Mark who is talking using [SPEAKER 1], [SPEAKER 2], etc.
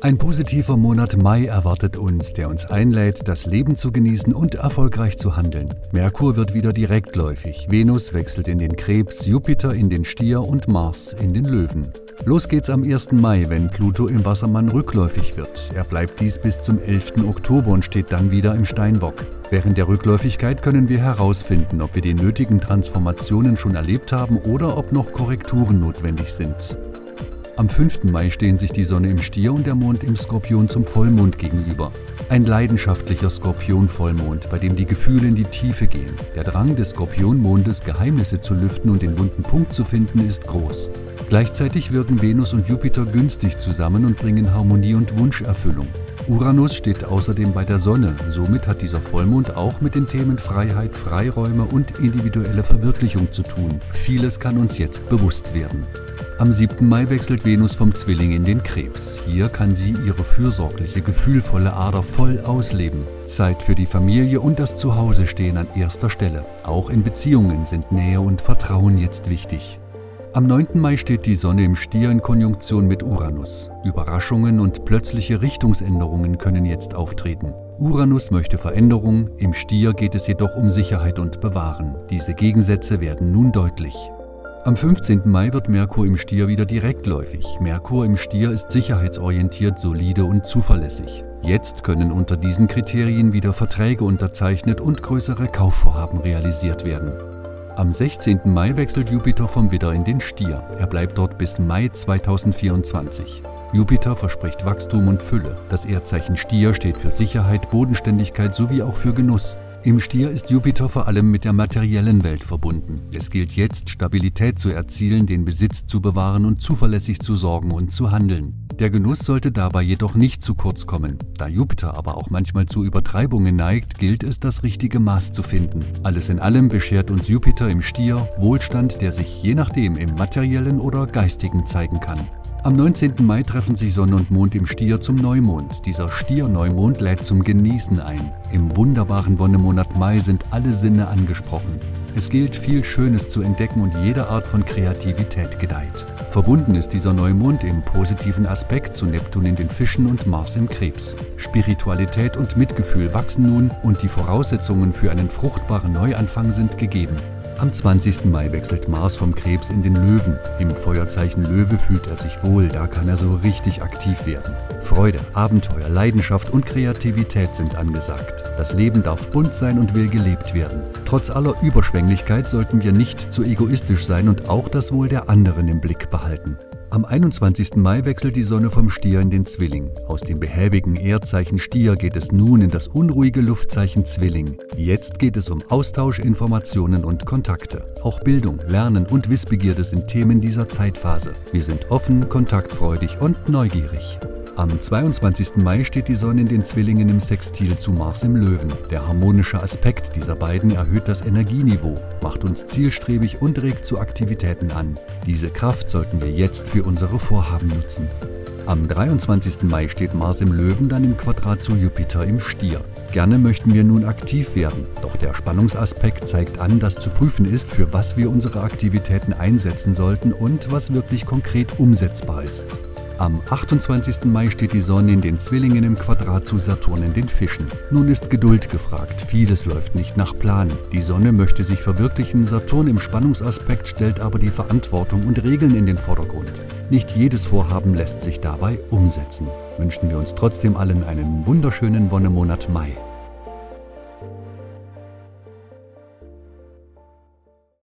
[SPEAKER 1] Ein positiver Monat Mai erwartet uns, der uns einlädt, das Leben zu genießen und erfolgreich zu handeln. Merkur wird wieder direktläufig, Venus wechselt in den Krebs, Jupiter in den Stier und Mars in den Löwen. Los geht's am 1. Mai, wenn Pluto im Wassermann rückläufig wird. Er bleibt dies bis zum 11. Oktober und steht dann wieder im Steinbock. Während der Rückläufigkeit können wir herausfinden, ob wir die nötigen Transformationen schon erlebt haben oder ob noch Korrekturen notwendig sind. Am 5. Mai stehen sich die Sonne im Stier und der Mond im Skorpion zum Vollmond gegenüber. Ein leidenschaftlicher Skorpion-Vollmond, bei dem die Gefühle in die Tiefe gehen. Der Drang des Skorpionmondes, Geheimnisse zu lüften und den wunden Punkt zu finden, ist groß. Gleichzeitig wirken Venus und Jupiter günstig zusammen und bringen Harmonie und Wunscherfüllung. Uranus steht außerdem bei der Sonne, somit hat dieser Vollmond auch mit den Themen Freiheit, Freiräume und individuelle Verwirklichung zu tun. Vieles kann uns jetzt bewusst werden. Am 7. Mai wechselt Venus vom Zwilling in den Krebs. Hier kann sie ihre fürsorgliche, gefühlvolle Ader voll ausleben. Zeit für die Familie und das Zuhause stehen an erster Stelle. Auch in Beziehungen sind Nähe und Vertrauen jetzt wichtig. Am 9. Mai steht die Sonne im Stier in Konjunktion mit Uranus. Überraschungen und plötzliche Richtungsänderungen können jetzt auftreten. Uranus möchte Veränderung, im Stier geht es jedoch um Sicherheit und Bewahren. Diese Gegensätze werden nun deutlich. Am 15. Mai wird Merkur im Stier wieder direktläufig. Merkur im Stier ist sicherheitsorientiert, solide und zuverlässig. Jetzt können unter diesen Kriterien wieder Verträge unterzeichnet und größere Kaufvorhaben realisiert werden. Am 16. Mai wechselt Jupiter vom Widder in den Stier. Er bleibt dort bis Mai 2024. Jupiter verspricht Wachstum und Fülle. Das Erdzeichen Stier steht für Sicherheit, Bodenständigkeit sowie auch für Genuss. Im Stier ist Jupiter vor allem mit der materiellen Welt verbunden. Es gilt jetzt, Stabilität zu erzielen, den Besitz zu bewahren und zuverlässig zu sorgen und zu handeln. Der Genuss sollte dabei jedoch nicht zu kurz kommen. Da Jupiter aber auch manchmal zu Übertreibungen neigt, gilt es, das richtige Maß zu finden. Alles in allem beschert uns Jupiter im Stier Wohlstand, der sich je nachdem im materiellen oder geistigen zeigen kann. Am 19. Mai treffen sich Sonne und Mond im Stier zum Neumond. Dieser Stier-Neumond lädt zum Genießen ein. Im wunderbaren Wonnemonat Mai sind alle Sinne angesprochen. Es gilt, viel Schönes zu entdecken und jede Art von Kreativität gedeiht. Verbunden ist dieser Neumond im positiven Aspekt zu Neptun in den Fischen und Mars im Krebs. Spiritualität und Mitgefühl wachsen nun und die Voraussetzungen für einen fruchtbaren Neuanfang sind gegeben. Am 20. Mai wechselt Mars vom Krebs in den Löwen. Im Feuerzeichen Löwe fühlt er sich wohl, da kann er so richtig aktiv werden. Freude, Abenteuer, Leidenschaft und Kreativität sind angesagt. Das Leben darf bunt sein und will gelebt werden. Trotz aller Überschwänglichkeit sollten wir nicht zu egoistisch sein und auch das Wohl der anderen im Blick behalten. Am 21. Mai wechselt die Sonne vom Stier in den Zwilling. Aus dem behäbigen Erdzeichen Stier geht es nun in das unruhige Luftzeichen Zwilling. Jetzt geht es um Austausch, Informationen und Kontakte. Auch Bildung, Lernen und Wissbegierde sind Themen dieser Zeitphase. Wir sind offen, kontaktfreudig und neugierig. Am 22. Mai steht die Sonne in den Zwillingen im Sextil zu Mars im Löwen. Der harmonische Aspekt dieser beiden erhöht das Energieniveau, macht uns zielstrebig und regt zu Aktivitäten an. Diese Kraft sollten wir jetzt für unsere Vorhaben nutzen. Am 23. Mai steht Mars im Löwen dann im Quadrat zu Jupiter im Stier. Gerne möchten wir nun aktiv werden, doch der Spannungsaspekt zeigt an, dass zu prüfen ist, für was wir unsere Aktivitäten einsetzen sollten und was wirklich konkret umsetzbar ist. Am 28. Mai steht die Sonne in den Zwillingen im Quadrat zu Saturn in den Fischen. Nun ist Geduld gefragt, vieles läuft nicht nach Plan. Die Sonne möchte sich verwirklichen, Saturn im Spannungsaspekt stellt aber die Verantwortung und Regeln in den Vordergrund. Nicht jedes Vorhaben lässt sich dabei umsetzen. Wünschen wir uns trotzdem allen einen wunderschönen Wonnemonat Mai.